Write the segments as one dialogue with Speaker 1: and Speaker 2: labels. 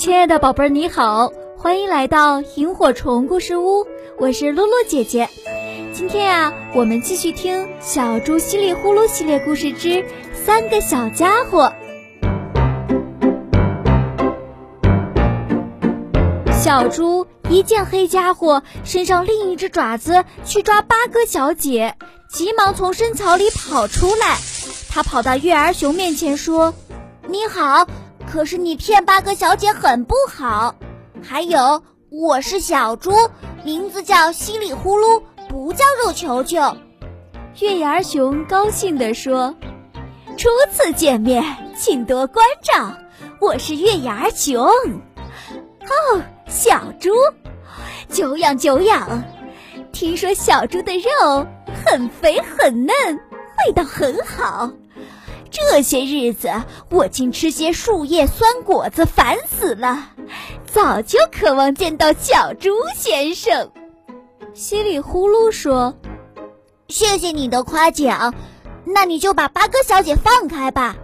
Speaker 1: 亲爱的宝贝儿，你好，欢迎来到萤火虫故事屋，我是露露姐姐。今天呀，我们继续听《小猪唏哩呼噜》系列故事之三个小家伙。小猪一见黑家伙身上另一只爪子去抓八哥小姐，急忙从深草里跑出来。他跑到月儿熊面前说：“
Speaker 2: 你好。”可是你骗八哥小姐很不好，还有我是小猪，名字叫稀里呼噜，不叫肉球球。
Speaker 1: 月牙熊高兴地说：“初次见面，请多关照，我是月牙熊。”哦，小猪，久仰久仰。听说小猪的肉很肥很嫩，味道很好。这些日子，我竟吃些树叶酸果子，烦死了。早就渴望见到小猪先生。稀里呼噜说：“
Speaker 2: 谢谢你的夸奖，那你就把八哥小姐放开吧。”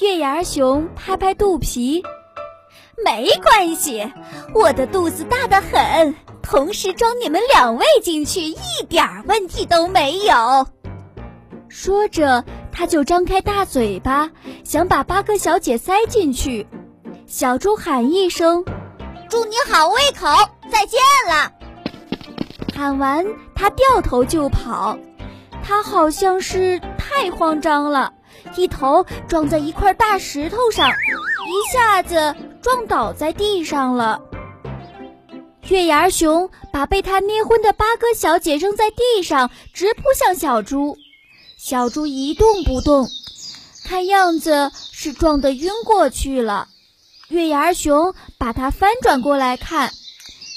Speaker 1: 月牙熊拍拍肚皮：“没关系，我的肚子大得很，同时装你们两位进去一点问题都没有。”说着。他就张开大嘴巴，想把八哥小姐塞进去。小猪喊一声：“
Speaker 2: 祝你好胃口，再见了！”
Speaker 1: 喊完，他掉头就跑。他好像是太慌张了，一头撞在一块大石头上，一下子撞倒在地上了。月牙熊把被他捏昏的八哥小姐扔在地上，直扑向小猪。小猪一动不动，看样子是撞得晕过去了。月牙熊把它翻转过来看，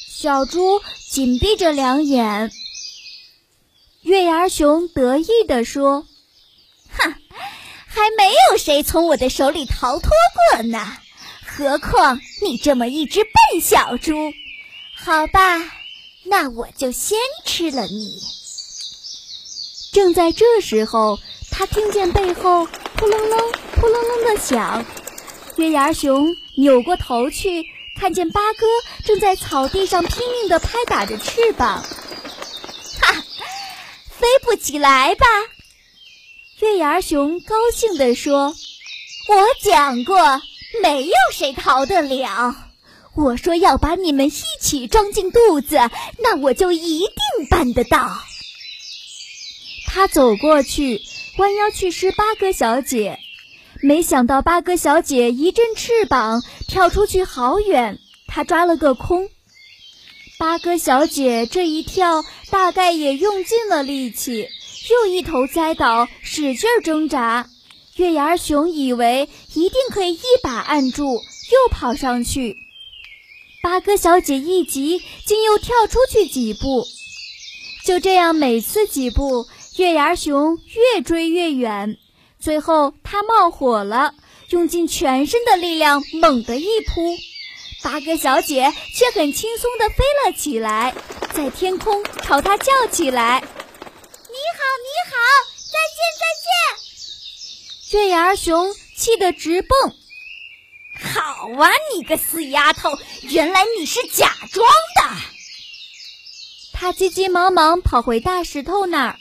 Speaker 1: 小猪紧闭着两眼。月牙熊得意地说：“哼，还没有谁从我的手里逃脱过呢，何况你这么一只笨小猪？好吧，那我就先吃了你。”正在这时候，他听见背后扑棱棱、扑棱棱的响。月牙熊扭过头去，看见八哥正在草地上拼命地拍打着翅膀。哈，飞不起来吧？月牙熊高兴地说：“我讲过，没有谁逃得了。我说要把你们一起装进肚子，那我就一定办得到。”他走过去，弯腰去吃八哥小姐，没想到八哥小姐一阵翅膀跳出去好远，他抓了个空。八哥小姐这一跳，大概也用尽了力气，又一头栽倒，使劲挣扎。月牙熊以为一定可以一把按住，又跑上去。八哥小姐一急，竟又跳出去几步。就这样，每次几步。月牙熊越追越远，最后它冒火了，用尽全身的力量猛地一扑，八哥小姐却很轻松地飞了起来，在天空朝它叫起来：“
Speaker 2: 你好，你好，再见，
Speaker 1: 再见！”月牙熊气得直蹦：“
Speaker 2: 好啊，你个死丫头，原来你是假装的！”
Speaker 1: 他急急忙忙跑回大石头那儿。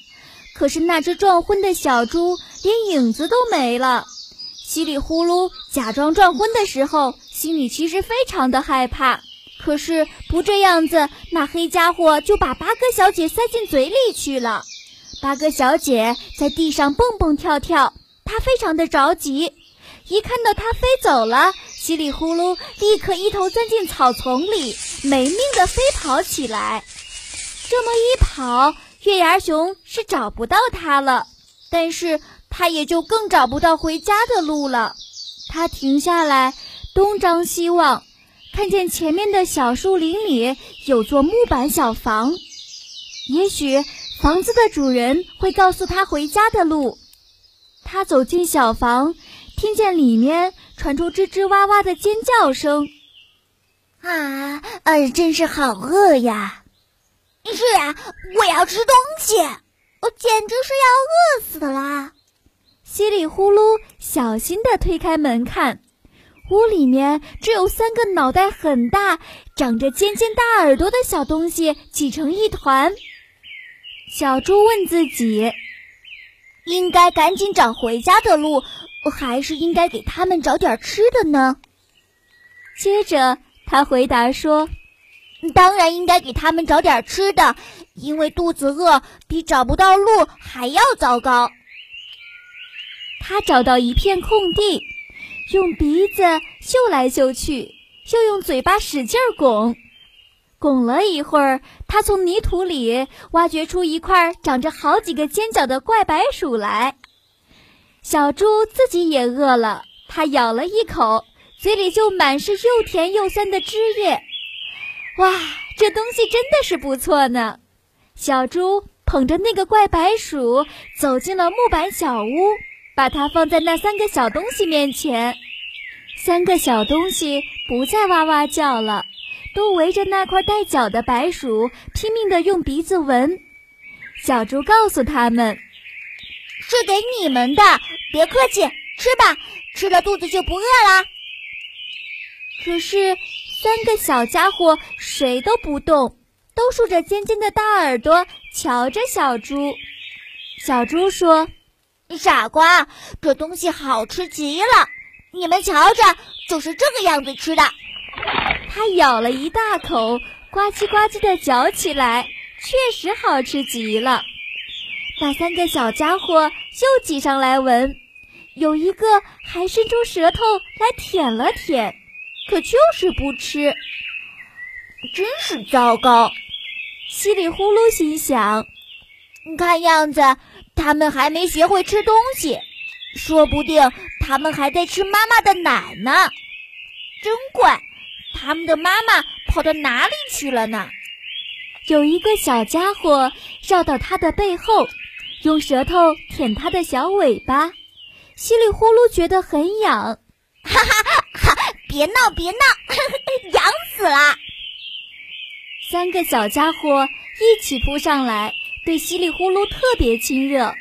Speaker 1: 可是那只撞昏的小猪连影子都没了。稀里呼噜假装撞昏的时候，心里其实非常的害怕。可是不这样子，那黑家伙就把八哥小姐塞进嘴里去了。八哥小姐在地上蹦蹦跳跳，她非常的着急。一看到它飞走了，稀里呼噜立刻一头钻进草丛里，没命的飞跑起来。这么一跑。月牙熊是找不到它了，但是它也就更找不到回家的路了。它停下来，东张西望，看见前面的小树林里有座木板小房，也许房子的主人会告诉他回家的路。他走进小房，听见里面传出吱吱哇哇的尖叫声。
Speaker 2: 啊，呃，真是好饿呀！是啊，我要吃东西，我简直是要饿死了。
Speaker 1: 稀里呼噜，小心地推开门看，屋里面只有三个脑袋很大、长着尖尖大耳朵的小东西挤成一团。小猪问自己：
Speaker 2: 应该赶紧找回家的路，还是应该给他们找点吃的呢？
Speaker 1: 接着他回答说：“
Speaker 2: 当然应该给他们找点吃的，因为肚子饿比找不到路还要糟糕。”
Speaker 1: 他找到一片空地。用鼻子嗅来嗅去，又用嘴巴使劲拱，拱了一会儿，他从泥土里挖掘出一块长着好几个尖角的怪白薯来。小猪自己也饿了，它咬了一口，嘴里就满是又甜又酸的汁液。哇，这东西真的是不错呢！小猪捧着那个怪白薯走进了木板小屋。把它放在那三个小东西面前，三个小东西不再哇哇叫了，都围着那块带角的白薯拼命地用鼻子闻。小猪告诉他们：“
Speaker 2: 是给你们的，别客气，吃吧，吃了肚子就不饿啦。”
Speaker 1: 可是三个小家伙谁都不动，都竖着尖尖的大耳朵瞧着小猪。小猪说。
Speaker 2: 傻瓜，这东西好吃极了！你们瞧着，就是这个样子吃的。
Speaker 1: 他咬了一大口，呱唧呱唧的嚼起来，确实好吃极了。那三个小家伙又挤上来闻，有一个还伸出舌头来舔了舔，可就是不吃。
Speaker 2: 真是糟糕！
Speaker 1: 稀里呼噜心想，
Speaker 2: 看样子。他们还没学会吃东西，说不定他们还在吃妈妈的奶呢。真怪，他们的妈妈跑到哪里去了呢？
Speaker 1: 有一个小家伙绕到他的背后，用舌头舔他的小尾巴，稀里呼噜觉得很痒。
Speaker 2: 哈哈哈！别闹别闹，痒死了！
Speaker 1: 三个小家伙一起扑上来。对稀里呼噜特别亲热，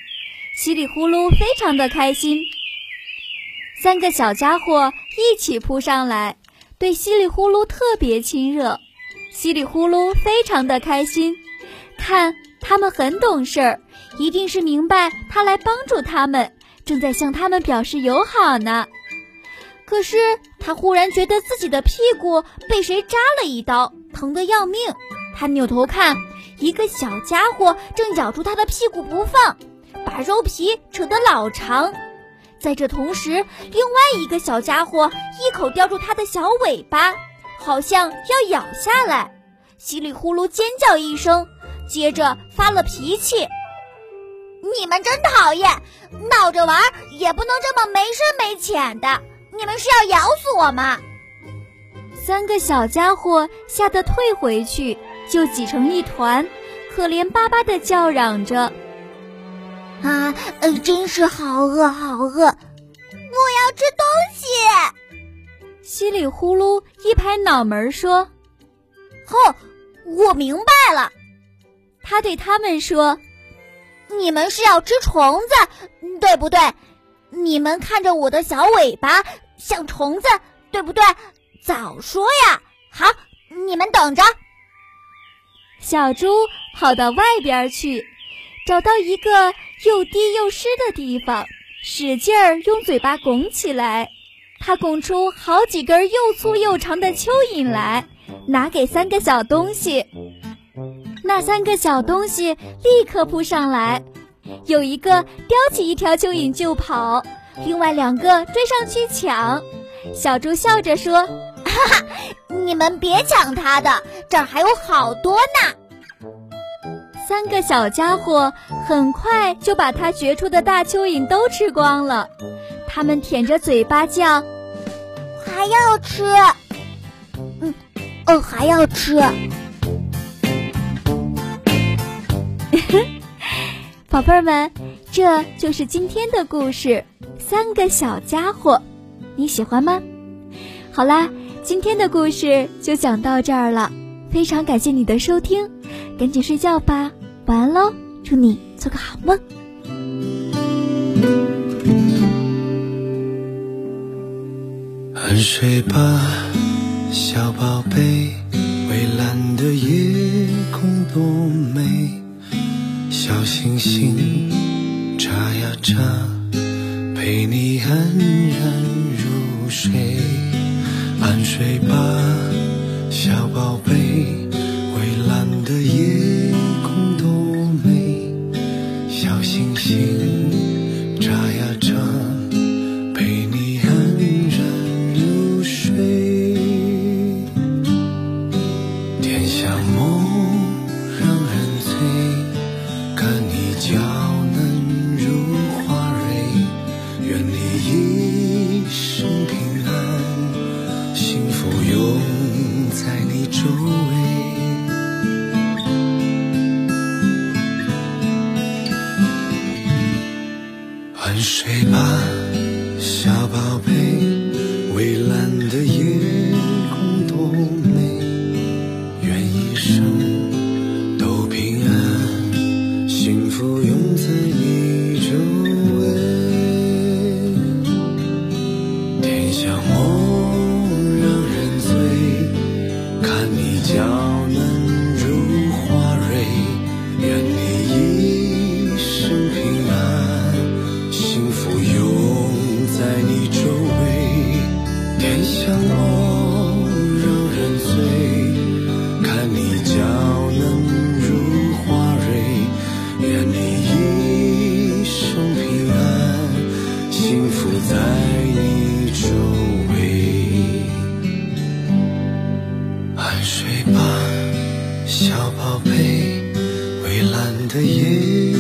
Speaker 1: 稀里呼噜非常的开心。三个小家伙一起扑上来，对稀里呼噜特别亲热，稀里呼噜非常的开心。看，他们很懂事儿，一定是明白他来帮助他们，正在向他们表示友好呢。可是他忽然觉得自己的屁股被谁扎了一刀，疼得要命。他扭头看。一个小家伙正咬住他的屁股不放，把肉皮扯得老长。在这同时，另外一个小家伙一口叼住他的小尾巴，好像要咬下来，稀里呼噜尖叫一声，接着发了脾气：“
Speaker 2: 你们真讨厌，闹着玩也不能这么没深没浅的，你们是要咬死我吗？”
Speaker 1: 三个小家伙吓得退回去。就挤成一团，可怜巴巴的叫嚷着：“
Speaker 2: 啊，真是好饿，好饿！我要吃东西！”
Speaker 1: 稀里呼噜一拍脑门说：“
Speaker 2: 哼，我明白了。”
Speaker 1: 他对他们说：“
Speaker 2: 你们是要吃虫子，对不对？你们看着我的小尾巴像虫子，对不对？早说呀！好，你们等着。”
Speaker 1: 小猪跑到外边去，找到一个又低又湿的地方，使劲儿用嘴巴拱起来。它拱出好几根又粗又长的蚯蚓来，拿给三个小东西。那三个小东西立刻扑上来，有一个叼起一条蚯蚓就跑，另外两个追上去抢。小猪笑着说。
Speaker 2: 哈哈，你们别抢他的，这儿还有好多呢。
Speaker 1: 三个小家伙很快就把他掘出的大蚯蚓都吃光了，他们舔着嘴巴叫：“
Speaker 2: 还要吃，嗯，哦，还要吃。”
Speaker 1: 宝贝儿们，这就是今天的故事——三个小家伙，你喜欢吗？好啦。今天的故事就讲到这儿了，非常感谢你的收听，赶紧睡觉吧，晚安喽，祝你做个好梦。
Speaker 3: 很睡吧，小宝贝，蔚蓝的夜空多美，小星星眨呀眨，陪你安然入睡。安睡吧，小宝贝，想我让人醉，看你娇嫩如花蕊，愿你一生平安，幸福在你周围。安睡吧，小宝贝，蔚蓝的夜。